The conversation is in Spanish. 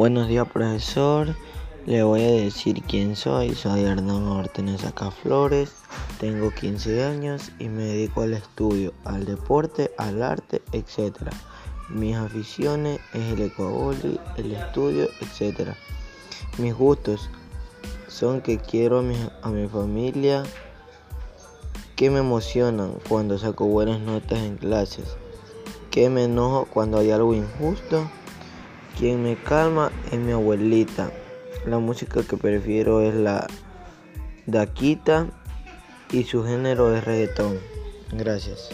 Buenos días, profesor. Le voy a decir quién soy. Soy Hernán Martínez Flores. Tengo 15 años y me dedico al estudio, al deporte, al arte, etc. Mis aficiones es el ecoboli, el estudio, etc. Mis gustos son que quiero a mi, a mi familia, que me emocionan cuando saco buenas notas en clases, que me enojo cuando hay algo injusto quien me calma es mi abuelita. La música que prefiero es la daquita y su género es reggaetón. Gracias.